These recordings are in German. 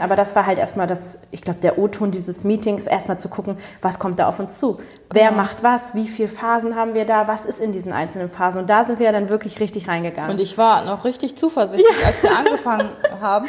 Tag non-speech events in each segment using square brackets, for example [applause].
Aber das war halt erstmal das, ich glaube, der O-Ton dieses Meetings, erstmal zu gucken, was kommt da auf uns zu? Genau. Wer macht was? Wie viele Phasen haben wir da? Was ist in diesen einzelnen Phasen? Und da sind wir ja dann wirklich richtig reingegangen. Und ich war noch richtig zuversichtlich, ja. als wir [laughs] angefangen haben.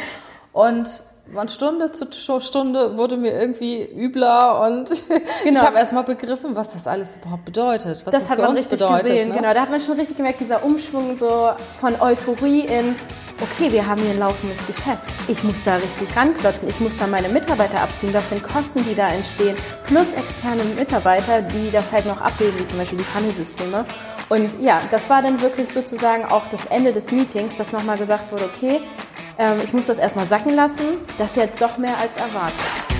Und von Stunde zu Stunde wurde mir irgendwie übler und [laughs] genau. ich habe erstmal begriffen, was das alles überhaupt bedeutet, was das, das hat für man uns richtig bedeutet. Gesehen. Ne? Genau, da hat man schon richtig gemerkt, dieser Umschwung so von Euphorie in okay, wir haben hier ein laufendes Geschäft. Ich muss da richtig ranklotzen, ich muss da meine Mitarbeiter abziehen. Das sind Kosten, die da entstehen, plus externe Mitarbeiter, die das halt noch abbilden, wie zum Beispiel die Funnel-Systeme. Und ja, das war dann wirklich sozusagen auch das Ende des Meetings, dass nochmal gesagt wurde, okay, ähm, ich muss das erstmal sacken lassen, das ist jetzt doch mehr als erwartet.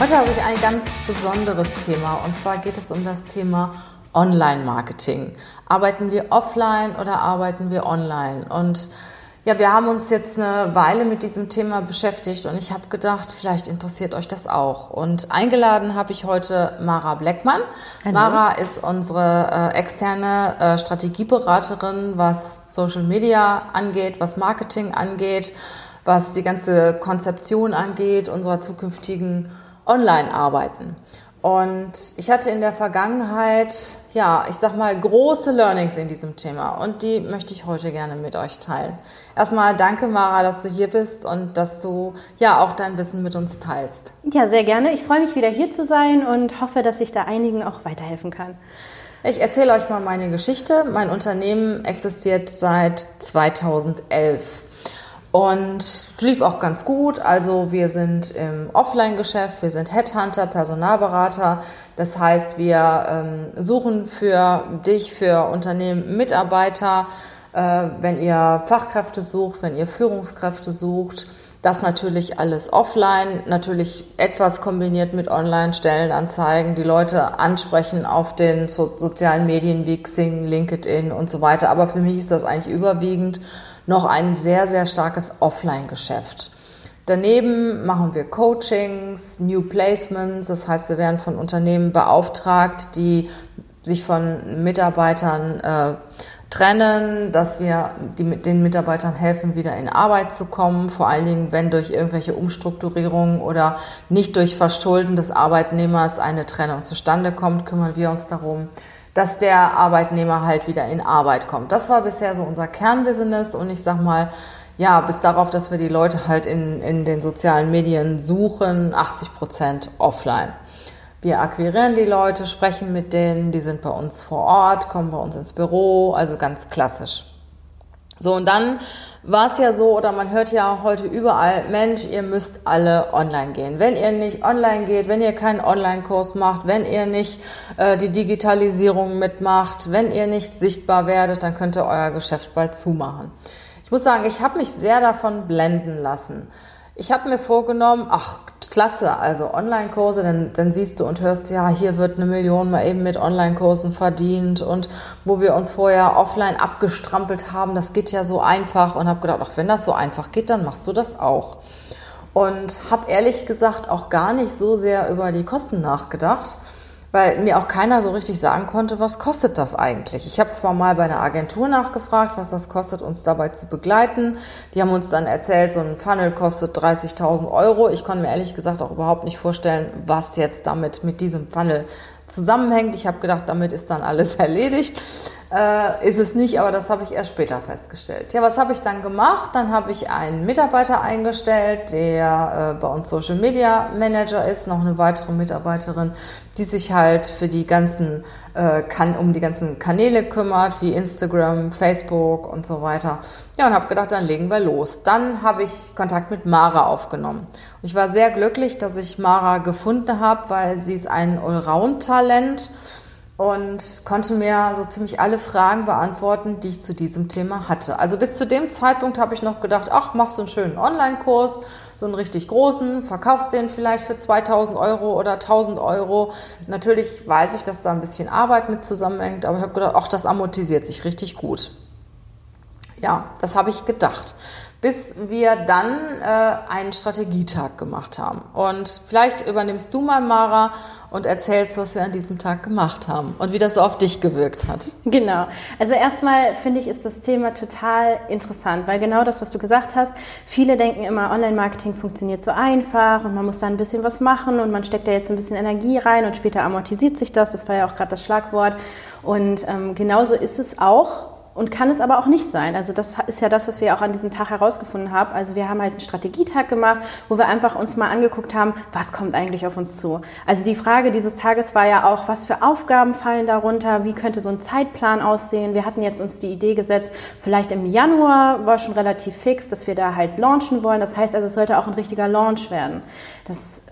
Heute habe ich ein ganz besonderes Thema und zwar geht es um das Thema Online-Marketing. Arbeiten wir offline oder arbeiten wir online? Und ja, wir haben uns jetzt eine Weile mit diesem Thema beschäftigt und ich habe gedacht, vielleicht interessiert euch das auch. Und eingeladen habe ich heute Mara Bleckmann. Hallo. Mara ist unsere äh, externe äh, Strategieberaterin, was Social Media angeht, was Marketing angeht, was die ganze Konzeption angeht, unserer zukünftigen online arbeiten. Und ich hatte in der Vergangenheit, ja, ich sag mal, große Learnings in diesem Thema und die möchte ich heute gerne mit euch teilen. Erstmal danke, Mara, dass du hier bist und dass du ja auch dein Wissen mit uns teilst. Ja, sehr gerne. Ich freue mich wieder hier zu sein und hoffe, dass ich da einigen auch weiterhelfen kann. Ich erzähle euch mal meine Geschichte. Mein Unternehmen existiert seit 2011. Und lief auch ganz gut. Also wir sind im Offline-Geschäft, wir sind Headhunter, Personalberater. Das heißt, wir ähm, suchen für dich, für Unternehmen Mitarbeiter, äh, wenn ihr Fachkräfte sucht, wenn ihr Führungskräfte sucht. Das natürlich alles offline, natürlich etwas kombiniert mit Online-Stellenanzeigen, die Leute ansprechen auf den so sozialen Medien wie Xing, LinkedIn und so weiter. Aber für mich ist das eigentlich überwiegend noch ein sehr, sehr starkes Offline-Geschäft. Daneben machen wir Coachings, New Placements, das heißt, wir werden von Unternehmen beauftragt, die sich von Mitarbeitern äh, trennen, dass wir die, den Mitarbeitern helfen, wieder in Arbeit zu kommen, vor allen Dingen, wenn durch irgendwelche Umstrukturierungen oder nicht durch Verschulden des Arbeitnehmers eine Trennung zustande kommt, kümmern wir uns darum, dass der Arbeitnehmer halt wieder in Arbeit kommt. Das war bisher so unser Kernbusiness und ich sag mal, ja, bis darauf, dass wir die Leute halt in, in den sozialen Medien suchen, 80 Prozent offline. Wir akquirieren die Leute, sprechen mit denen, die sind bei uns vor Ort, kommen bei uns ins Büro, also ganz klassisch. So, und dann war es ja so, oder man hört ja heute überall, Mensch, ihr müsst alle online gehen. Wenn ihr nicht online geht, wenn ihr keinen Online-Kurs macht, wenn ihr nicht äh, die Digitalisierung mitmacht, wenn ihr nicht sichtbar werdet, dann könnt ihr euer Geschäft bald zumachen. Ich muss sagen, ich habe mich sehr davon blenden lassen. Ich habe mir vorgenommen, ach, klasse, also Online-Kurse, dann, dann siehst du und hörst, ja, hier wird eine Million mal eben mit Online-Kursen verdient und wo wir uns vorher offline abgestrampelt haben, das geht ja so einfach und habe gedacht, ach, wenn das so einfach geht, dann machst du das auch. Und habe ehrlich gesagt auch gar nicht so sehr über die Kosten nachgedacht weil mir auch keiner so richtig sagen konnte, was kostet das eigentlich. Ich habe zwar mal bei einer Agentur nachgefragt, was das kostet, uns dabei zu begleiten. Die haben uns dann erzählt, so ein Funnel kostet 30.000 Euro. Ich konnte mir ehrlich gesagt auch überhaupt nicht vorstellen, was jetzt damit mit diesem Funnel zusammenhängt. Ich habe gedacht, damit ist dann alles [laughs] erledigt. Äh, ist es nicht, aber das habe ich erst später festgestellt. Ja, was habe ich dann gemacht? Dann habe ich einen Mitarbeiter eingestellt, der äh, bei uns Social Media Manager ist, noch eine weitere Mitarbeiterin, die sich halt für die ganzen äh, kann, um die ganzen Kanäle kümmert, wie Instagram, Facebook und so weiter. Ja, und habe gedacht, dann legen wir los. Dann habe ich Kontakt mit Mara aufgenommen. Und ich war sehr glücklich, dass ich Mara gefunden habe, weil sie ist ein Allround-Talent und konnte mir so ziemlich alle Fragen beantworten, die ich zu diesem Thema hatte. Also bis zu dem Zeitpunkt habe ich noch gedacht, ach, machst du einen schönen Online-Kurs, so einen richtig großen, verkaufst den vielleicht für 2000 Euro oder 1000 Euro. Natürlich weiß ich, dass da ein bisschen Arbeit mit zusammenhängt, aber ich habe gedacht, ach, das amortisiert sich richtig gut. Ja, das habe ich gedacht bis wir dann äh, einen Strategietag gemacht haben. Und vielleicht übernimmst du mal, Mara, und erzählst, was wir an diesem Tag gemacht haben und wie das so auf dich gewirkt hat. Genau. Also erstmal finde ich, ist das Thema total interessant, weil genau das, was du gesagt hast, viele denken immer, Online-Marketing funktioniert so einfach und man muss da ein bisschen was machen und man steckt da jetzt ein bisschen Energie rein und später amortisiert sich das. Das war ja auch gerade das Schlagwort. Und ähm, genauso ist es auch und kann es aber auch nicht sein. Also das ist ja das, was wir auch an diesem Tag herausgefunden haben. Also wir haben halt einen Strategietag gemacht, wo wir einfach uns mal angeguckt haben, was kommt eigentlich auf uns zu. Also die Frage dieses Tages war ja auch, was für Aufgaben fallen darunter, wie könnte so ein Zeitplan aussehen. Wir hatten jetzt uns die Idee gesetzt, vielleicht im Januar war schon relativ fix, dass wir da halt launchen wollen. Das heißt also, es sollte auch ein richtiger Launch werden. Das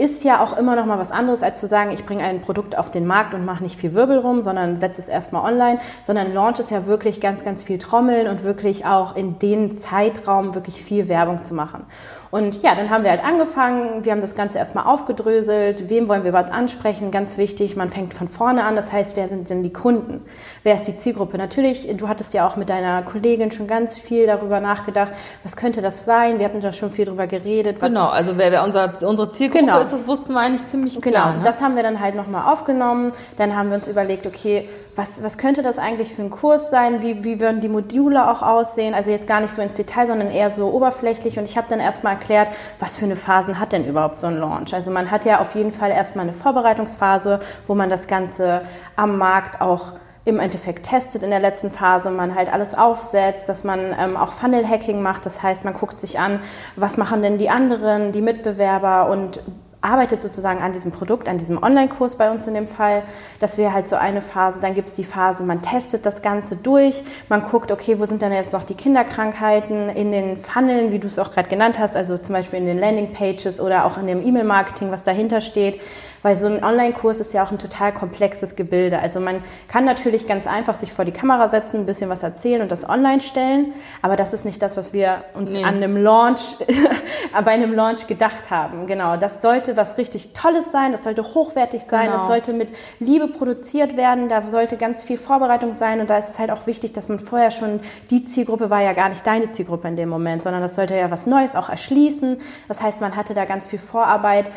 ist ja auch immer noch mal was anderes, als zu sagen, ich bringe ein Produkt auf den Markt und mache nicht viel Wirbel rum, sondern setze es erstmal online, sondern Launch ist ja wirklich ganz, ganz viel Trommeln und wirklich auch in den Zeitraum wirklich viel Werbung zu machen. Und ja, dann haben wir halt angefangen, wir haben das Ganze erstmal aufgedröselt, wem wollen wir überhaupt ansprechen, ganz wichtig, man fängt von vorne an, das heißt, wer sind denn die Kunden, wer ist die Zielgruppe? Natürlich, du hattest ja auch mit deiner Kollegin schon ganz viel darüber nachgedacht, was könnte das sein, wir hatten da schon viel drüber geredet. genau, also wer, wer unser, unsere Zielgruppe genau. ist, das wussten wir eigentlich ziemlich klar. Genau, ne? das haben wir dann halt nochmal aufgenommen, dann haben wir uns überlegt, okay, was, was könnte das eigentlich für ein Kurs sein, wie, wie würden die Module auch aussehen, also jetzt gar nicht so ins Detail, sondern eher so oberflächlich und ich habe dann erstmal erklärt, was für eine Phasen hat denn überhaupt so ein Launch. Also man hat ja auf jeden Fall erstmal eine Vorbereitungsphase, wo man das Ganze am Markt auch im Endeffekt testet in der letzten Phase, man halt alles aufsetzt, dass man ähm, auch Funnel-Hacking macht. Das heißt, man guckt sich an, was machen denn die anderen, die Mitbewerber und arbeitet sozusagen an diesem Produkt, an diesem Online-Kurs bei uns in dem Fall. Das wäre halt so eine Phase. Dann gibt es die Phase, man testet das Ganze durch, man guckt, okay, wo sind denn jetzt noch die Kinderkrankheiten in den Funneln, wie du es auch gerade genannt hast, also zum Beispiel in den Landing-Pages oder auch in dem E-Mail-Marketing, was dahinter steht. Weil so ein Online-Kurs ist ja auch ein total komplexes Gebilde. Also man kann natürlich ganz einfach sich vor die Kamera setzen, ein bisschen was erzählen und das online stellen, aber das ist nicht das, was wir uns nee. an einem Launch, bei einem Launch gedacht haben. Genau, das sollte sollte was richtig Tolles sein, das sollte hochwertig sein, genau. das sollte mit Liebe produziert werden, da sollte ganz viel Vorbereitung sein und da ist es halt auch wichtig, dass man vorher schon, die Zielgruppe war ja gar nicht deine Zielgruppe in dem Moment, sondern das sollte ja was Neues auch erschließen. Das heißt, man hatte da ganz viel Vorarbeit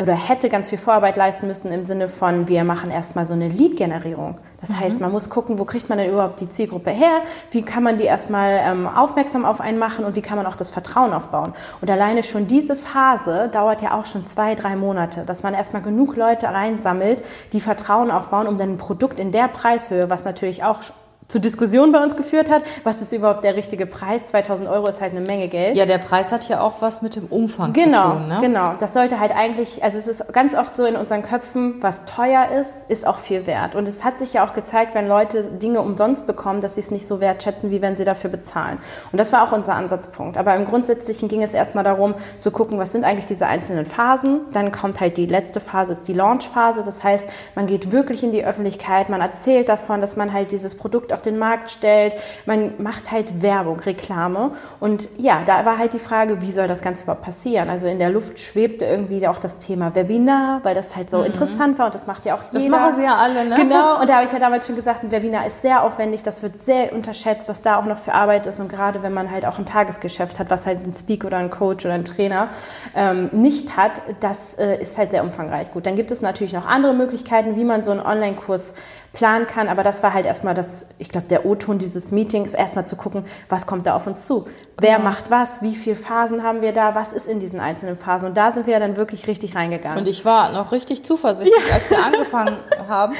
oder hätte ganz viel Vorarbeit leisten müssen im Sinne von, wir machen erstmal so eine Lead-Generierung. Das mhm. heißt, man muss gucken, wo kriegt man denn überhaupt die Zielgruppe her? Wie kann man die erstmal ähm, aufmerksam auf einen machen und wie kann man auch das Vertrauen aufbauen? Und alleine schon diese Phase dauert ja auch schon zwei, drei Monate, dass man erstmal genug Leute reinsammelt, die Vertrauen aufbauen, um dann ein Produkt in der Preishöhe, was natürlich auch zu Diskussionen bei uns geführt hat. Was ist überhaupt der richtige Preis? 2000 Euro ist halt eine Menge Geld. Ja, der Preis hat ja auch was mit dem Umfang genau, zu tun. Ne? Genau, das sollte halt eigentlich, also es ist ganz oft so in unseren Köpfen, was teuer ist, ist auch viel wert. Und es hat sich ja auch gezeigt, wenn Leute Dinge umsonst bekommen, dass sie es nicht so wertschätzen, wie wenn sie dafür bezahlen. Und das war auch unser Ansatzpunkt. Aber im Grundsätzlichen ging es erstmal darum, zu gucken, was sind eigentlich diese einzelnen Phasen. Dann kommt halt die letzte Phase, ist die Launch-Phase. Das heißt, man geht wirklich in die Öffentlichkeit, man erzählt davon, dass man halt dieses Produkt auf auf den Markt stellt. Man macht halt Werbung, Reklame. Und ja, da war halt die Frage, wie soll das Ganze überhaupt passieren? Also in der Luft schwebte irgendwie auch das Thema Webinar, weil das halt so mhm. interessant war und das macht ja auch jeder. Das machen sie ja alle, ne? Genau, und da habe ich ja damals schon gesagt, ein Webinar ist sehr aufwendig, das wird sehr unterschätzt, was da auch noch für Arbeit ist und gerade wenn man halt auch ein Tagesgeschäft hat, was halt ein Speak oder ein Coach oder ein Trainer ähm, nicht hat, das äh, ist halt sehr umfangreich. Gut, dann gibt es natürlich noch andere Möglichkeiten, wie man so einen Online-Kurs planen kann. Aber das war halt erstmal das, ich glaube, der O-Ton dieses Meetings, erstmal zu gucken, was kommt da auf uns zu? Wer Genau. macht was? Wie viele Phasen haben wir da? Was ist in diesen einzelnen Phasen? Und da sind wir dann wirklich richtig reingegangen. Und ich war noch richtig zuversichtlich, als wir angefangen [laughs] haben.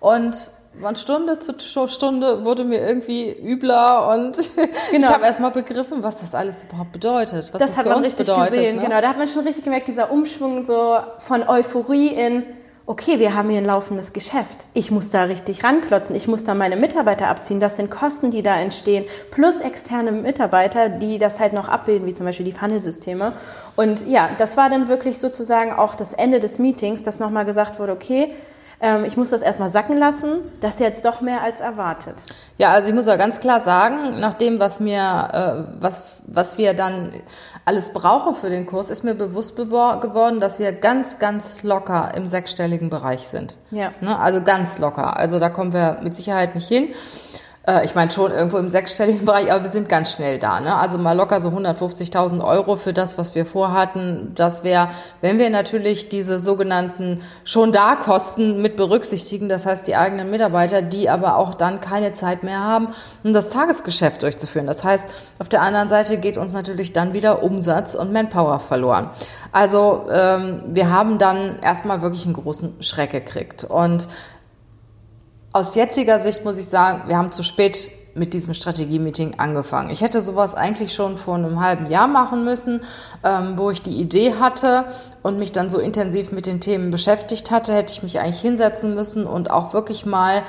Und von Stunde zu Stunde wurde mir irgendwie übler und [laughs] Genau. ich habe erst mal begriffen, was das alles überhaupt bedeutet, was das, das hat man richtig bedeutet. gesehen, ne? genau. Da hat man schon richtig gemerkt, dieser Umschwung so von Euphorie in, okay, wir haben hier ein laufendes Geschäft. Ich muss da richtig ranklotzen. Ich muss da meine Mitarbeiter abziehen. Das sind Kosten, die da entstehen. Plus externe Mitarbeiter, die das halt noch abbilden, wie zum Beispiel die Funnelsysteme. Und ja, das war dann wirklich sozusagen auch das Ende des Meetings, dass nochmal gesagt wurde, okay, ähm, ich muss das erstmal sacken lassen. Das ist jetzt doch mehr als erwartet. Ja, also ich muss ja ganz klar sagen, nach dem, was mir, äh, was, was wir dann alles brauchen für den Kurs, ist mir bewusst geworden, dass wir ganz, ganz locker im sechsstelligen Bereich sind. Ja. Ne? Also ganz locker. Also da kommen wir mit Sicherheit nicht hin. Äh, Ich meine schon irgendwo im sechsstelligen [laughs] Bereich, aber wir sind ganz schnell da. Ne? Also mal locker so 150.000 Euro für das, was wir vorhatten. Das wäre, wenn wir natürlich diese sogenannten schon da Kosten mit berücksichtigen, das heißt die eigenen Mitarbeiter, die aber auch dann keine Zeit mehr haben, um das Tagesgeschäft durchzuführen. Das heißt, auf der anderen Seite geht uns natürlich dann wieder Umsatz und Manpower verloren. Also ähm, wir haben dann erstmal wirklich einen großen Schreck gekriegt. Und aus jetziger Sicht muss ich sagen, wir haben zu spät mit diesem Strategie-Meeting angefangen. Ich hätte sowas eigentlich schon vor einem halben Jahr machen müssen, ähm, wo ich die Idee hatte und mich dann so intensiv mit den Themen beschäftigt hatte, hätte ich mich eigentlich hinsetzen müssen und auch wirklich mal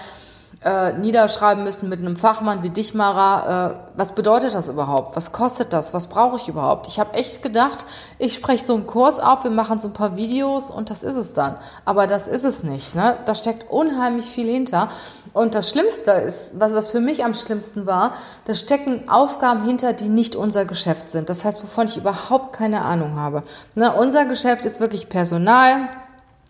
äh, niederschreiben müssen mit einem Fachmann wie dich, Mara, äh, was bedeutet das überhaupt? Was kostet das? Was brauche ich überhaupt? Ich habe echt gedacht, ich spreche so einen Kurs auf, wir machen so ein paar Videos und das ist es dann. Aber das ist es nicht. Ne? Da steckt unheimlich viel hinter. Und das Schlimmste ist, was, was für mich am schlimmsten war, da stecken Aufgaben hinter, die nicht unser Geschäft sind. Das heißt, wovon ich überhaupt keine Ahnung habe. Ne? Unser Geschäft ist wirklich Personal,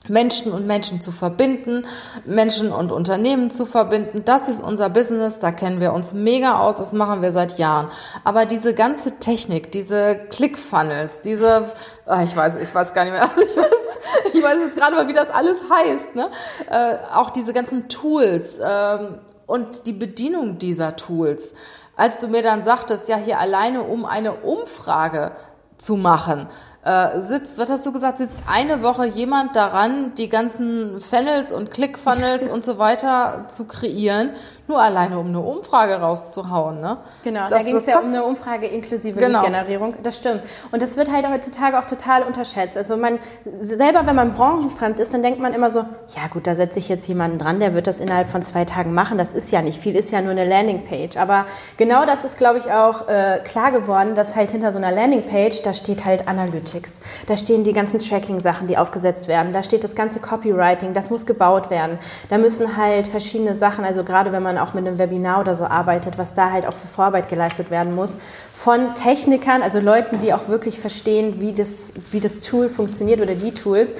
Menschen und Menschen zu verbinden, Menschen und Unternehmen zu verbinden. Das ist unser Business, da kennen wir uns mega aus, das machen wir seit Jahren. Aber diese ganze Technik, diese Click-Funnels, diese, ah, ich weiß, ich weiß gar nicht mehr, [laughs] ich weiß, ich weiß jetzt gerade mal, wie das alles heißt, ne? Äh, auch diese ganzen Tools ähm, und die Bedienung dieser Tools. Als du mir dann sagtest, ja, hier alleine um eine Umfrage zu machen, äh, sitzt, was hast du gesagt, sitzt eine Woche jemand daran, die ganzen Funnels und Click-Funnels und so weiter zu kreieren, nur alleine um eine Umfrage rauszuhauen, ne? Genau, Das- da ging es ja um eine Umfrage inklusive Genau. Lead-Generierung. Das stimmt. Und das wird halt heutzutage auch total unterschätzt. Also man selber, wenn man branchenfremd ist, dann denkt man immer so, ja gut, da setze ich jetzt jemanden dran, der wird das innerhalb von zwei Tagen machen. Das ist ja nicht viel, ist ja nur eine Landingpage. Aber genau das ist, glaube ich, auch äh, klar geworden, dass halt hinter so einer Landingpage, da steht halt Analytics. Da stehen die ganzen Tracking-Sachen, die aufgesetzt werden. Da steht das ganze Copywriting, das muss gebaut werden. Da müssen halt verschiedene Sachen, also gerade wenn man auch mit einem Webinar oder so arbeitet, was da halt auch für Vorarbeit geleistet werden muss, von Technikern, also Leuten, die auch wirklich verstehen, wie das, wie das Tool funktioniert oder die Tools.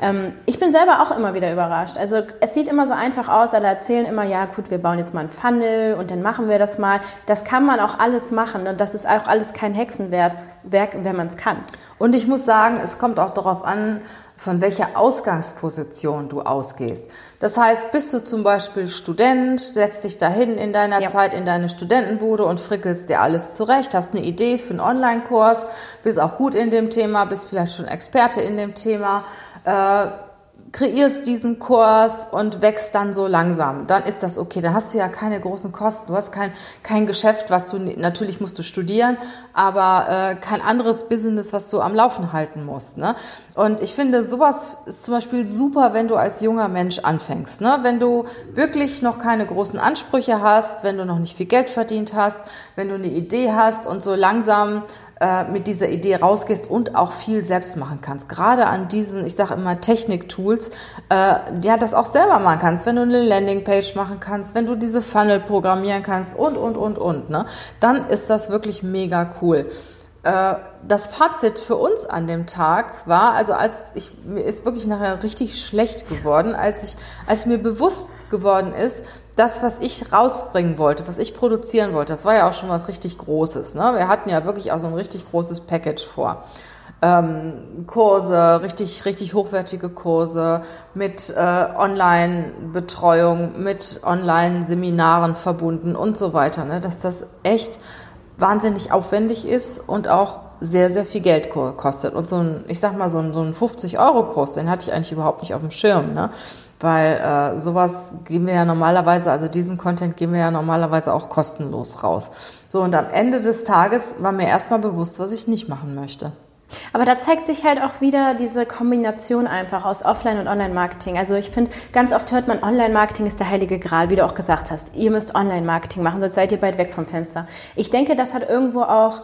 Ähm, ich bin selber auch immer wieder überrascht. Also es sieht immer so einfach aus, alle erzählen immer, ja gut, wir bauen jetzt mal einen Funnel und dann machen wir das mal. Das kann man auch alles machen und das ist auch alles kein Hexenwerk, Werk, wenn man es kann. Und ich muss sagen, es kommt auch darauf an, von welcher Ausgangsposition du ausgehst. Das heißt, bist du zum Beispiel Student, setzt dich dahin in deiner Ja. Zeit in deine Studentenbude und frickelst dir alles zurecht, hast eine Idee für einen Online-Kurs, bist auch gut in dem Thema, bist vielleicht schon Experte in dem Thema, äh, kreierst diesen Kurs und wächst dann so langsam, dann ist das okay. Dann hast du ja keine großen Kosten. Du hast kein, kein Geschäft, was du, natürlich musst du studieren, aber äh, kein anderes Business, was du am Laufen halten musst. Ne? Und ich finde, sowas ist zum Beispiel super, wenn du als junger Mensch anfängst. Ne? Wenn du wirklich noch keine großen Ansprüche hast, wenn du noch nicht viel Geld verdient hast, wenn du eine Idee hast und so langsam mit dieser Idee rausgehst und auch viel selbst machen kannst. Gerade an diesen, ich sage immer Technik-Tools, äh, ja, das auch selber machen kannst, wenn du eine Landingpage machen kannst, wenn du diese Funnel programmieren kannst und, und, und, und, ne? dann ist das wirklich mega cool. Äh, Das Fazit für uns an dem Tag war, also als ich, mir ist wirklich nachher richtig schlecht geworden, als ich, als mir bewusst geworden ist, das, was ich rausbringen wollte, was ich produzieren wollte, das war ja auch schon was richtig Großes. Ne? Wir hatten ja wirklich auch so ein richtig großes Package vor. ähm, Kurse, richtig, richtig hochwertige Kurse mit äh, Online-Betreuung, mit Online-Seminaren verbunden und so weiter. Ne? Dass das echt wahnsinnig aufwendig ist und auch sehr, sehr viel Geld kostet. Und so ein, ich sag mal, so ein, so ein 50-Euro-Kurs, den hatte ich eigentlich überhaupt nicht auf dem Schirm, ne? Weil äh, sowas geben wir ja normalerweise, also diesen Content geben wir ja normalerweise auch kostenlos raus. So, und am Ende des Tages war mir erstmal bewusst, was ich nicht machen möchte. Aber da zeigt sich halt auch wieder diese Kombination einfach aus Offline- und Online-Marketing. Also ich finde, ganz oft hört man, Online-Marketing ist der heilige Gral, wie du auch gesagt hast. Ihr müsst Online-Marketing machen, sonst seid ihr bald weg vom Fenster. Ich denke, das hat irgendwo auch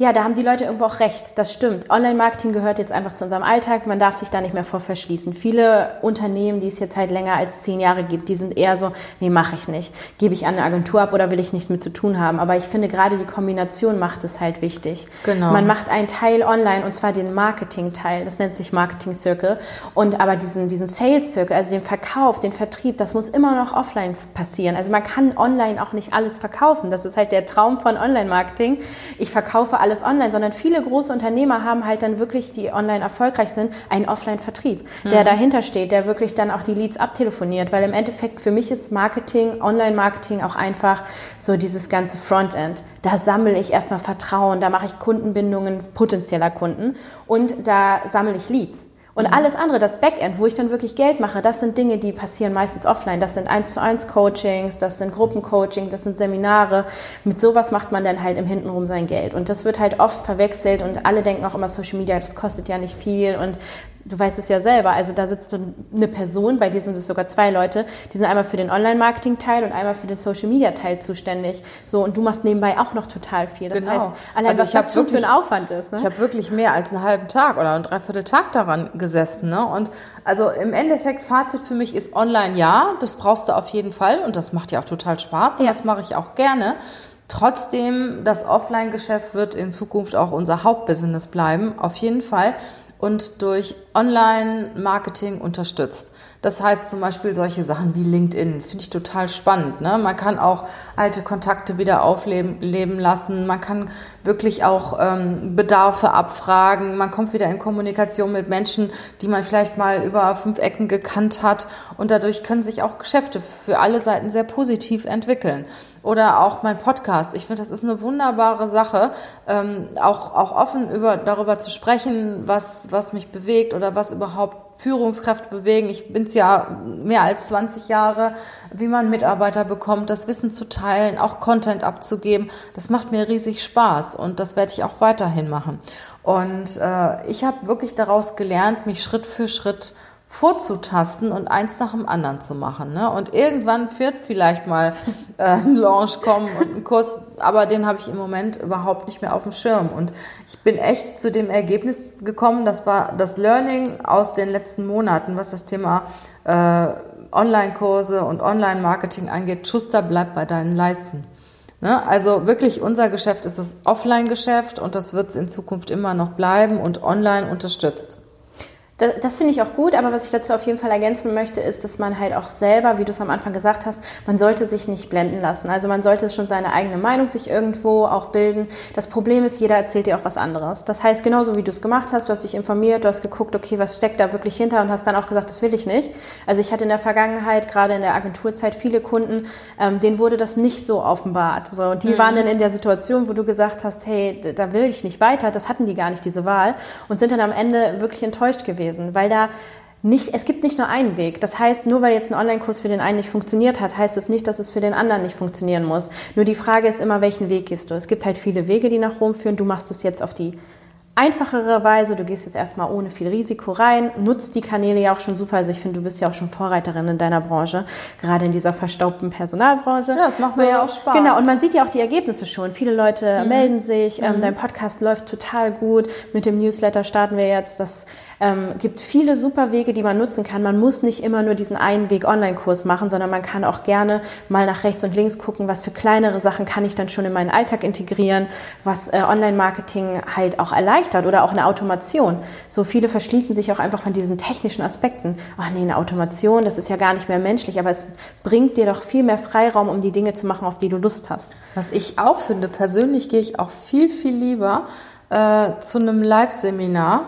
ja, da haben die Leute irgendwo auch recht. Das stimmt. Online-Marketing gehört jetzt einfach zu unserem Alltag. Man darf sich da nicht mehr vor verschließen. Viele Unternehmen, die es jetzt halt länger als zehn Jahre gibt, die sind eher so, nee, mache ich nicht. Gebe ich an eine Agentur ab oder will ich nichts mit zu tun haben. Aber ich finde, gerade die Kombination macht es halt wichtig. Genau. Man macht einen Teil online und zwar den Marketing-Teil. Das nennt sich Marketing Circle. Und aber diesen, diesen Sales Circle, also den Verkauf, den Vertrieb, das muss immer noch offline passieren. Also man kann online auch nicht alles verkaufen. Das ist halt der Traum von Online-Marketing. Ich verkaufe alles alles online, sondern viele große Unternehmer haben halt dann wirklich, die online erfolgreich sind, einen Offline-Vertrieb, mhm. der dahinter steht, der wirklich dann auch die Leads abtelefoniert, weil im Endeffekt für mich ist Marketing, Online-Marketing auch einfach so dieses ganze Frontend. Da sammle ich erstmal Vertrauen, da mache ich Kundenbindungen potenzieller Kunden und da sammle ich Leads. Und mhm. alles andere, das Backend, wo ich dann wirklich Geld mache, das sind Dinge, die passieren meistens offline. Das sind eins zu eins Coachings, das sind Gruppencoaching, das sind Seminare. Mit sowas macht man dann halt im Hintenrum sein Geld. Und das wird halt oft verwechselt und alle denken auch immer Social Media, das kostet ja nicht viel und du weißt es ja selber, also da sitzt eine Person, bei dir sind es sogar zwei Leute, die sind einmal für den Online-Marketing-Teil und einmal für den Social-Media-Teil zuständig. So, und du machst nebenbei auch noch total viel. Das genau. heißt, allein also was das wirklich, für ein Aufwand ist. Ne? Ich habe wirklich mehr als einen halben Tag oder einen Dreiviertel-Tag daran gesessen. Ne? Und also im Endeffekt, Fazit für mich ist online ja, das brauchst du auf jeden Fall und das macht ja auch total Spaß und ja. das mache ich auch gerne. Trotzdem, das Offline-Geschäft wird in Zukunft auch unser Hauptbusiness bleiben, auf jeden Fall und durch Online-Marketing unterstützt. Das heißt zum Beispiel solche Sachen wie LinkedIn, finde ich total spannend. Ne? Man kann auch alte Kontakte wieder aufleben leben lassen, man kann wirklich auch ähm, Bedarfe abfragen, man kommt wieder in Kommunikation mit Menschen, die man vielleicht mal über fünf Ecken gekannt hat und dadurch können sich auch Geschäfte für alle Seiten sehr positiv entwickeln oder auch mein Podcast. Ich finde, das ist eine wunderbare Sache, ähm, auch, auch offen über, darüber zu sprechen, was, was mich bewegt oder was überhaupt Führungskräfte bewegen. Ich bin es ja mehr als 20 Jahre, wie man Mitarbeiter bekommt, das Wissen zu teilen, auch Content abzugeben. Das macht mir riesig Spaß und das werde ich auch weiterhin machen. Und äh, ich habe wirklich daraus gelernt, mich Schritt für Schritt vorzutasten und eins nach dem anderen zu machen. Ne? Und irgendwann wird vielleicht mal äh, ein Launch kommen und ein Kurs, aber den habe ich im Moment überhaupt nicht mehr auf dem Schirm. Und ich bin echt zu dem Ergebnis gekommen, das war das Learning aus den letzten Monaten, was das Thema äh, Online-Kurse und Online-Marketing angeht. Schuster bleibt bei deinen Leisten. Ne? Also wirklich, unser Geschäft ist das Offline-Geschäft und das wird es in Zukunft immer noch bleiben und online unterstützt. Das, das finde ich auch gut, aber was ich dazu auf jeden Fall ergänzen möchte, ist, dass man halt auch selber, wie du es am Anfang gesagt hast, man sollte sich nicht blenden lassen. Also man sollte schon seine eigene Meinung sich irgendwo auch bilden. Das Problem ist, jeder erzählt dir auch was anderes. Das heißt, genauso wie du es gemacht hast, du hast dich informiert, du hast geguckt, okay, was steckt da wirklich hinter und hast dann auch gesagt, das will ich nicht. Also ich hatte in der Vergangenheit, gerade in der Agenturzeit, viele Kunden, ähm, denen wurde das nicht so offenbart. So, die mhm. waren dann in der Situation, wo du gesagt hast, hey, da will ich nicht weiter, das hatten die gar nicht, diese Wahl, und sind dann am Ende wirklich enttäuscht gewesen gewesen, weil da nicht, es gibt nicht nur einen Weg. Das heißt, nur weil jetzt ein Online-Kurs für den einen nicht funktioniert hat, heißt es nicht, dass es für den anderen nicht funktionieren muss. Nur die Frage ist immer, welchen Weg gehst du? Es gibt halt viele Wege, die nach Rom führen. Du machst es jetzt auf die einfachere Weise. Du gehst jetzt erstmal ohne viel Risiko rein, nutzt die Kanäle ja auch schon super. Also ich finde, du bist ja auch schon Vorreiterin in deiner Branche, gerade in dieser verstaubten Personalbranche. Ja, das macht mir so, ja auch Spaß. Genau, und man sieht ja auch die Ergebnisse schon. Viele Leute mhm. melden sich, ähm, mhm. dein Podcast läuft total gut. Mit dem Newsletter starten wir jetzt. Das ähm, gibt viele super Wege, die man nutzen kann. Man muss nicht immer nur diesen einen Weg Online-Kurs machen, sondern man kann auch gerne mal nach rechts und links gucken, was für kleinere Sachen kann ich dann schon in meinen Alltag integrieren, was äh, Online-Marketing halt auch erleichtert oder auch eine Automation. So viele verschließen sich auch einfach von diesen technischen Aspekten. Ach nee, eine Automation, das ist ja gar nicht mehr menschlich, aber es bringt dir doch viel mehr Freiraum, um die Dinge zu machen, auf die du Lust hast. Was ich auch finde, persönlich gehe ich auch viel, viel lieber äh, zu einem Live-Seminar,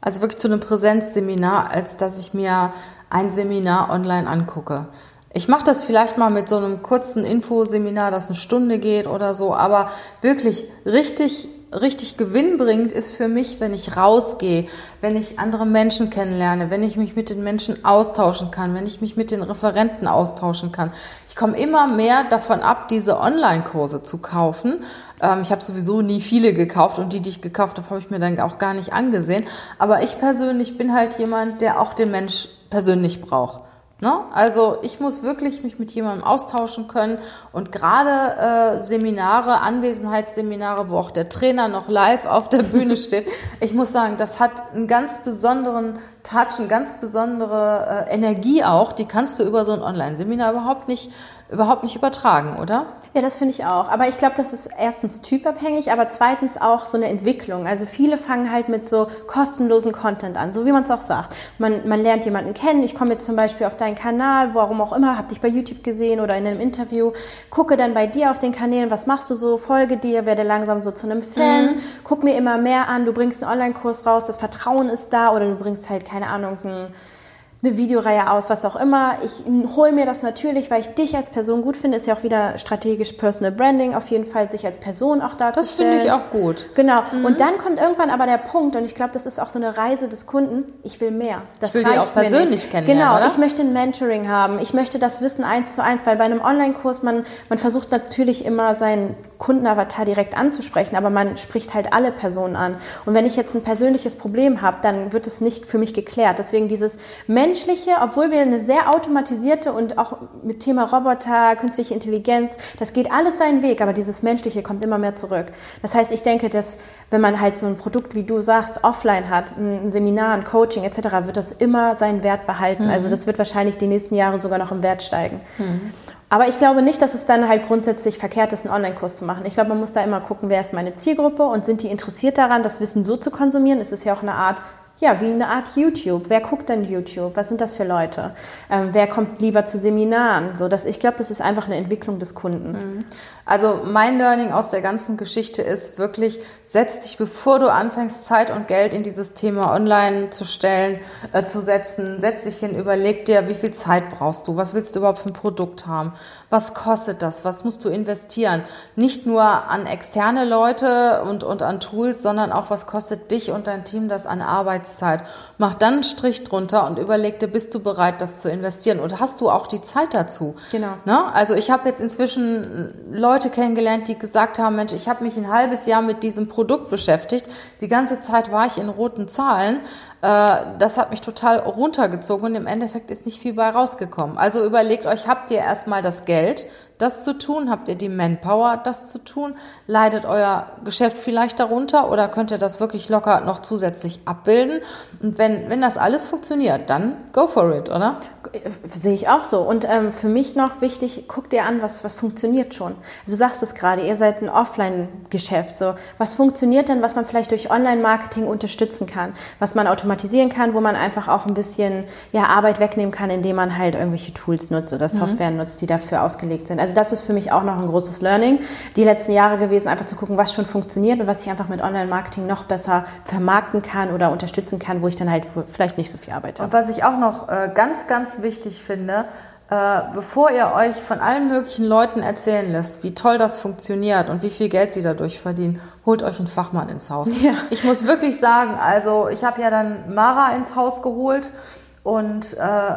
also wirklich zu einem Präsenzseminar, als dass ich mir ein Seminar online angucke. Ich mache das vielleicht mal mit so einem kurzen Infoseminar, das eine Stunde geht oder so, aber wirklich richtig richtig gewinnbringend ist für mich, wenn ich rausgehe, wenn ich andere Menschen kennenlerne, wenn ich mich mit den Menschen austauschen kann, wenn ich mich mit den Referenten austauschen kann. Ich komme immer mehr davon ab, diese Online-Kurse zu kaufen. Ähm, ich habe sowieso nie viele gekauft und die, die ich gekauft habe, habe ich mir dann auch gar nicht angesehen. Aber ich persönlich bin halt jemand, der auch den Mensch persönlich braucht. Ne? Also ich muss wirklich mich mit jemandem austauschen können und gerade äh, Seminare, Anwesenheitsseminare, wo auch der Trainer noch live auf der Bühne [laughs] steht, ich muss sagen, das hat einen ganz besonderen Touch, eine ganz besondere äh, Energie auch, die kannst du über so ein Online-Seminar überhaupt nicht überhaupt nicht übertragen, oder? Ja, das finde ich auch. Aber ich glaube, das ist erstens typabhängig, aber zweitens auch so eine Entwicklung. Also viele fangen halt mit so kostenlosen Content an, so wie man es auch sagt. Man, man lernt jemanden kennen. Ich komme jetzt zum Beispiel auf deinen Kanal, warum auch immer, habe dich bei YouTube gesehen oder in einem Interview, gucke dann bei dir auf den Kanälen, was machst du so, folge dir, werde langsam so zu einem Fan, mhm. guck mir immer mehr an, du bringst einen Online-Kurs raus, das Vertrauen ist da oder du bringst halt, keine Ahnung, ein eine Videoreihe aus, was auch immer. Ich hole mir das natürlich, weil ich dich als Person gut finde. Ist ja auch wieder strategisch Personal Branding, auf jeden Fall sich als Person auch darzustellen. Das finde ich auch gut. Genau. Mhm. Und dann kommt irgendwann aber der Punkt, und ich glaube, das ist auch so eine Reise des Kunden. Ich will mehr. Das ich will dich auch persönlich kennenlernen. Genau. Oder? Ich möchte ein Mentoring haben. Ich möchte das Wissen eins zu eins, weil bei einem Online-Kurs man man versucht natürlich immer seinen Kundenavatar direkt anzusprechen, aber man spricht halt alle Personen an. Und wenn ich jetzt ein persönliches Problem habe, dann wird es nicht für mich geklärt. Deswegen dieses menschliche, obwohl wir eine sehr automatisierte und auch mit Thema Roboter, künstliche Intelligenz, das geht alles seinen Weg, aber dieses menschliche kommt immer mehr zurück. Das heißt, ich denke, dass wenn man halt so ein Produkt, wie du sagst, offline hat, ein Seminar, ein Coaching etc., wird das immer seinen Wert behalten. Mhm. Also das wird wahrscheinlich die nächsten Jahre sogar noch im Wert steigen. Mhm. Aber ich glaube nicht, dass es dann halt grundsätzlich verkehrt ist, einen Online-Kurs zu machen. Ich glaube, man muss da immer gucken, wer ist meine Zielgruppe und sind die interessiert daran, das Wissen so zu konsumieren. Es ist ja auch eine Art ja, wie eine Art YouTube. Wer guckt denn YouTube? Was sind das für Leute? Ähm, wer kommt lieber zu Seminaren? So, dass ich glaube, das ist einfach eine Entwicklung des Kunden. Mhm. Also mein Learning aus der ganzen Geschichte ist wirklich, setz dich, bevor du anfängst, Zeit und Geld in dieses Thema online zu stellen, äh, zu setzen, setz dich hin, überleg dir, wie viel Zeit brauchst du? Was willst du überhaupt für ein Produkt haben? Was kostet das? Was musst du investieren? Nicht nur an externe Leute und, und an Tools, sondern auch, was kostet dich und dein Team das an Arbeits Arbeitszeit. Mach dann einen Strich drunter und überleg dir, bist du bereit, das zu investieren? Und hast du auch die Zeit dazu? Genau. Ne? Also ich habe jetzt inzwischen Leute kennengelernt, die gesagt haben, Mensch, ich habe mich ein halbes Jahr mit diesem Produkt beschäftigt. Die ganze Zeit war ich in roten Zahlen. Äh, das hat mich total runtergezogen und im Endeffekt ist nicht viel bei rausgekommen. Also überlegt euch, habt ihr erstmal das Geld, das zu tun? Habt ihr die Manpower, das zu tun? Leidet euer Geschäft vielleicht darunter oder könnt ihr das wirklich locker noch zusätzlich abbilden? Und wenn, wenn das alles funktioniert, dann go for it, oder? Sehe ich auch so. Und ähm, für mich noch wichtig, guck dir an, was, was funktioniert schon. Also du sagst es gerade, ihr seid ein Offline-Geschäft. So. Was funktioniert denn, was man vielleicht durch Online-Marketing unterstützen kann? Was man automatisieren kann, wo man einfach auch ein bisschen ja, Arbeit wegnehmen kann, indem man halt irgendwelche Tools nutzt oder mhm. Software mhm. nutzt, die dafür ausgelegt sind. Also das ist für mich auch noch ein großes Learning, die letzten Jahre gewesen, einfach zu gucken, was schon funktioniert und was ich einfach mit Online-Marketing noch besser vermarkten kann oder unterstützen kann, wo ich dann halt vielleicht nicht so viel arbeite. Und was ich auch noch äh, ganz, ganz wichtig finde, äh, bevor ihr euch von allen möglichen Leuten erzählen lässt, wie toll das funktioniert und wie viel Geld sie dadurch verdienen, holt euch einen Fachmann ins Haus. [laughs] Ja. Ich muss wirklich sagen, also ich habe ja dann Mara ins Haus geholt und äh,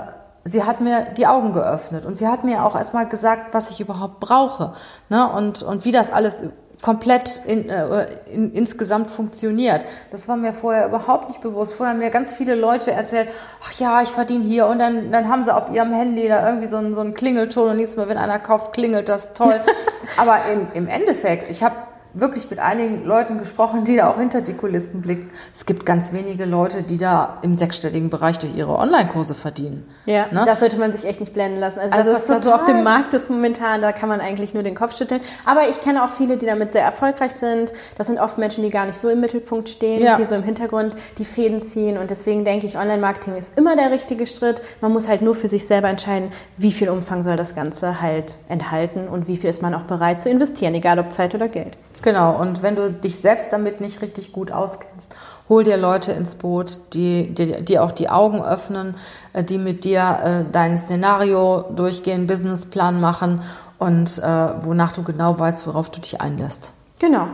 sie hat mir die Augen geöffnet und sie hat mir auch erstmal gesagt, was ich überhaupt brauche ne? und, und wie das alles komplett in, äh, in, insgesamt funktioniert. Das war mir vorher überhaupt nicht bewusst. Vorher haben mir ganz viele Leute erzählt, ach ja, ich verdiene hier und dann, dann haben sie auf ihrem Handy da irgendwie so einen, so einen Klingelton und jetzt Mal, wenn einer kauft, klingelt das toll. [laughs] Aber im, im Endeffekt, ich habe wirklich mit einigen Leuten gesprochen, die da auch hinter die Kulissen blicken. Es gibt ganz wenige Leute, die da im sechsstelligen Bereich durch ihre Online-Kurse verdienen. Ja, ne? das sollte man sich echt nicht blenden lassen. Also, also das, was da so auf dem Markt ist momentan, da kann man eigentlich nur den Kopf schütteln. Aber ich kenne auch viele, die damit sehr erfolgreich sind. Das sind oft Menschen, die gar nicht so im Mittelpunkt stehen, ja. die so im Hintergrund die Fäden ziehen. Und deswegen denke ich, Online-Marketing ist immer der richtige Schritt. Man muss halt nur für sich selber entscheiden, wie viel Umfang soll das Ganze halt enthalten und wie viel ist man auch bereit zu investieren, egal ob Zeit oder Geld. Genau, und wenn du dich selbst damit nicht richtig gut auskennst, hol dir Leute ins Boot, die dir die auch die Augen öffnen, äh, die mit dir äh, dein Szenario durchgehen, Businessplan machen und äh, wonach du genau weißt, worauf du dich einlässt. Genau.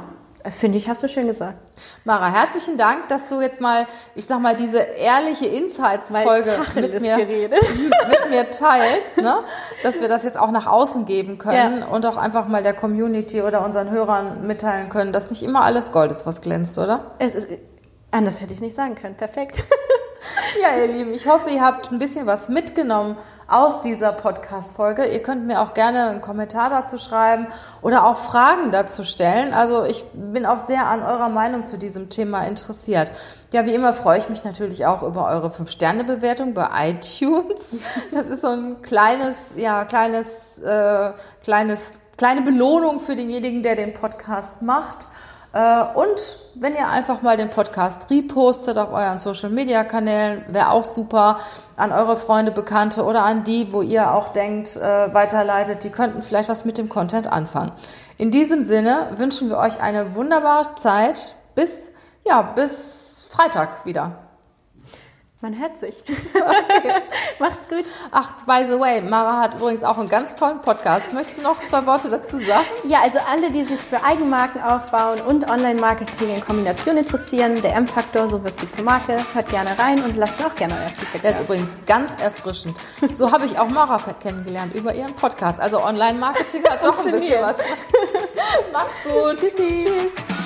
Finde ich, hast du schön gesagt. Mara, herzlichen Dank, dass du jetzt mal, ich sag mal, diese ehrliche Insights-Folge mit mir, [laughs] mit mir teilst, ne? dass wir das jetzt auch nach außen geben können ja. und auch einfach mal der Community oder unseren Hörern mitteilen können, dass nicht immer alles Gold ist, was glänzt, oder? Es ist, anders hätte ich nicht sagen können. Perfekt. [laughs] [laughs] Ja, ihr Lieben, ich hoffe, ihr habt ein bisschen was mitgenommen aus dieser Podcast-Folge. Ihr könnt mir auch gerne einen Kommentar dazu schreiben oder auch Fragen dazu stellen. Also ich bin auch sehr an eurer Meinung zu diesem Thema interessiert. Ja, wie immer freue ich mich natürlich auch über eure 5-Sterne-Bewertung bei iTunes. [laughs] Das ist so ein kleines, ja, kleines, äh, kleines, kleine Belohnung für denjenigen, der den Podcast macht. Äh, und wenn ihr einfach mal den Podcast repostet auf euren Social Media Kanälen, wäre auch super. An eure Freunde, Bekannte oder an die, wo ihr auch denkt, äh, weiterleitet, die könnten vielleicht was mit dem Content anfangen. In diesem Sinne wünschen wir euch eine wunderbare Zeit. Bis, ja, bis Freitag wieder. Man hört sich. [laughs] Okay. Macht's gut. Ach, by the way, Mara hat übrigens auch einen ganz tollen Podcast. Möchtest du noch zwei Worte dazu sagen? Ja, also alle, die sich für Eigenmarken aufbauen und Online-Marketing in Kombination interessieren, der M-Faktor, so wirst du zur Marke, hört gerne rein und lasst mir auch gerne euer Feedback. Der ist übrigens ganz erfrischend. So habe ich auch Mara kennengelernt über ihren Podcast. Also Online-Marketing hat doch ein bisschen was. [laughs] Macht's gut. Tschüssi. Tschüss.